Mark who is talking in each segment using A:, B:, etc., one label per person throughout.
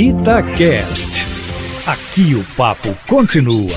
A: Itacast. Aqui o papo continua.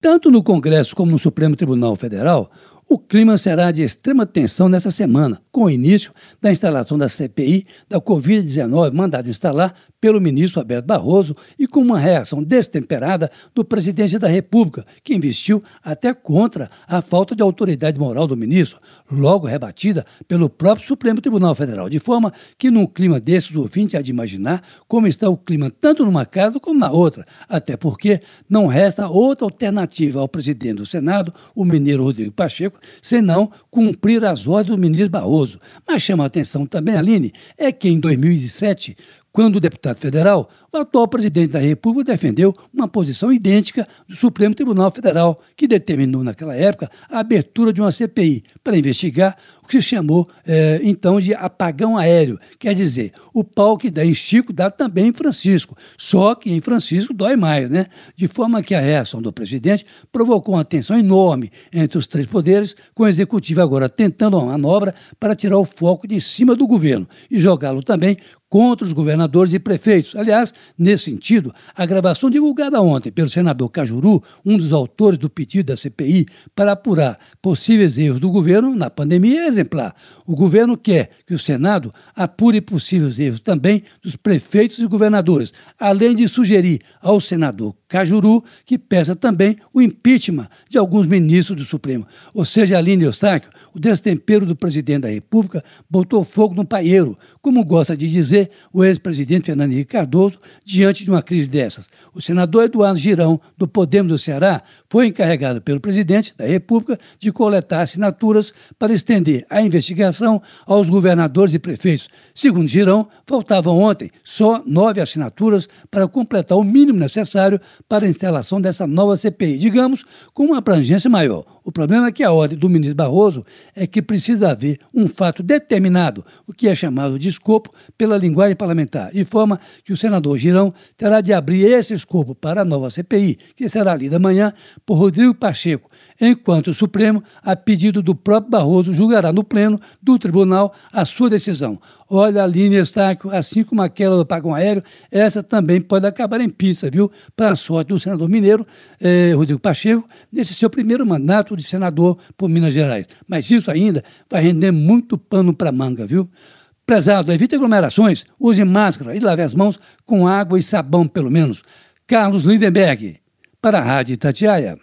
B: Tanto no Congresso como no Supremo Tribunal Federal, o clima será de extrema tensão nessa semana, com o início da instalação da CPI da Covid-19, mandada instalar pelo ministro Alberto Barroso e com uma reação destemperada do presidente da República, que investiu até contra a falta de autoridade moral do ministro, logo rebatida pelo próprio Supremo Tribunal Federal, de forma que, num clima desses, o ouvinte há de imaginar como está o clima tanto numa casa como na outra, até porque não resta outra alternativa ao presidente do Senado, o mineiro Rodrigo Pacheco, senão cumprir as ordens do ministro Barroso. Mas chama a atenção também, Aline, é que em 2007, quando deputado federal, o atual presidente da República defendeu uma posição idêntica do Supremo Tribunal Federal, que determinou naquela época a abertura de uma CPI para investigar o que se chamou é, então de apagão aéreo. Quer dizer, o pau que dá em Chico dá também em Francisco, só que em Francisco dói mais, né? De forma que a reação do presidente provocou uma tensão enorme entre os três poderes, com o executivo agora tentando uma manobra para tirar o foco de cima do governo e jogá-lo também contra os governadores e prefeitos. Aliás, nesse sentido, a gravação divulgada ontem pelo senador Cajuru, um dos autores do pedido da CPI para apurar possíveis erros do governo na pandemia, é exemplar. O governo quer que o Senado apure possíveis erros também dos prefeitos e governadores, além de sugerir ao senador Cajuru que peça também o impeachment de alguns ministros do Supremo. Ou seja, Aline Eustáquio, o destempero do presidente da República botou fogo no paieiro, como gosta de dizer o ex-presidente Fernando Henrique Cardoso, diante de uma crise dessas. O senador Eduardo Girão, do Podemos do Ceará, foi encarregado pelo presidente da República de coletar assinaturas para estender a investigação aos governadores e prefeitos. Segundo Girão, faltavam ontem só nove assinaturas para completar o mínimo necessário para a instalação dessa nova CPI, digamos, com uma abrangência maior. O problema é que a ordem do ministro Barroso é que precisa haver um fato determinado, o que é chamado de escopo pela linguagem parlamentar, de forma que o senador Girão terá de abrir esse escopo para a nova CPI, que será lida amanhã por Rodrigo Pacheco, enquanto o Supremo, a pedido do próprio Barroso, julgará no pleno do tribunal a sua decisão. Olha, a linha Estáquio, assim como aquela do Pagão Aéreo, essa também pode acabar em pista, viu? Para a sorte do senador mineiro, eh, Rodrigo Pacheco, nesse seu primeiro mandato de senador por Minas Gerais. Mas isso ainda vai render muito pano para manga, viu? Prezado, evite aglomerações, use máscara e lave as mãos com água e sabão, pelo menos. Carlos Lindenberg, para a Rádio Tatiaia.